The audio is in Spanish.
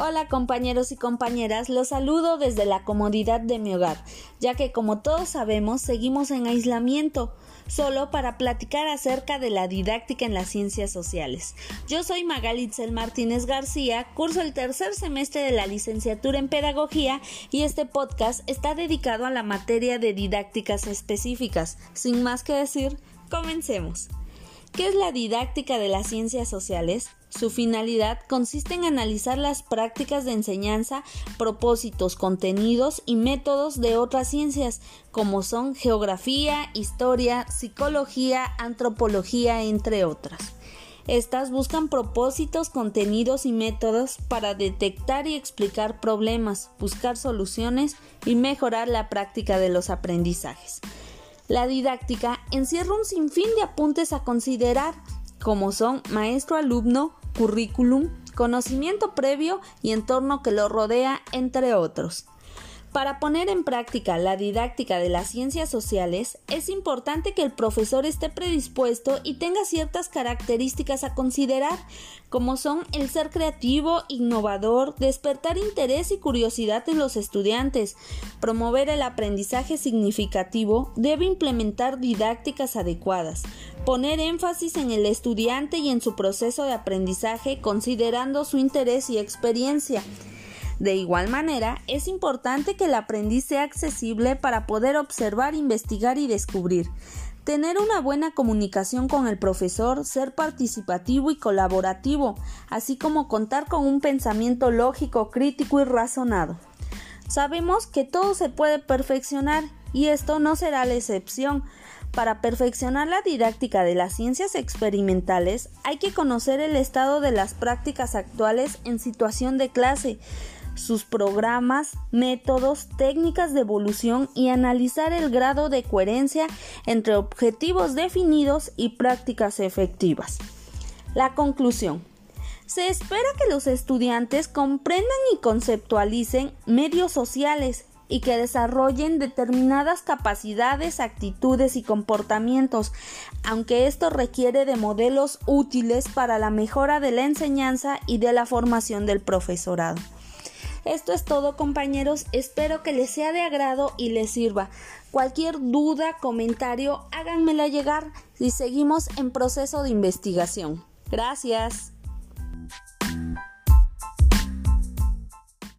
Hola compañeros y compañeras, los saludo desde la comodidad de mi hogar, ya que como todos sabemos seguimos en aislamiento, solo para platicar acerca de la didáctica en las ciencias sociales. Yo soy Magalitzel Martínez García, curso el tercer semestre de la licenciatura en Pedagogía y este podcast está dedicado a la materia de didácticas específicas. Sin más que decir, comencemos. ¿Qué es la didáctica de las ciencias sociales? Su finalidad consiste en analizar las prácticas de enseñanza, propósitos, contenidos y métodos de otras ciencias, como son geografía, historia, psicología, antropología, entre otras. Estas buscan propósitos, contenidos y métodos para detectar y explicar problemas, buscar soluciones y mejorar la práctica de los aprendizajes. La didáctica encierra un sinfín de apuntes a considerar, como son maestro-alumno, currículum, conocimiento previo y entorno que lo rodea, entre otros. Para poner en práctica la didáctica de las ciencias sociales, es importante que el profesor esté predispuesto y tenga ciertas características a considerar, como son el ser creativo, innovador, despertar interés y curiosidad en los estudiantes, promover el aprendizaje significativo, debe implementar didácticas adecuadas, poner énfasis en el estudiante y en su proceso de aprendizaje considerando su interés y experiencia, de igual manera, es importante que el aprendiz sea accesible para poder observar, investigar y descubrir. Tener una buena comunicación con el profesor, ser participativo y colaborativo, así como contar con un pensamiento lógico, crítico y razonado. Sabemos que todo se puede perfeccionar y esto no será la excepción. Para perfeccionar la didáctica de las ciencias experimentales hay que conocer el estado de las prácticas actuales en situación de clase, sus programas, métodos, técnicas de evolución y analizar el grado de coherencia entre objetivos definidos y prácticas efectivas. La conclusión. Se espera que los estudiantes comprendan y conceptualicen medios sociales y que desarrollen determinadas capacidades, actitudes y comportamientos, aunque esto requiere de modelos útiles para la mejora de la enseñanza y de la formación del profesorado. Esto es todo compañeros, espero que les sea de agrado y les sirva. Cualquier duda, comentario, háganmela llegar y seguimos en proceso de investigación. Gracias.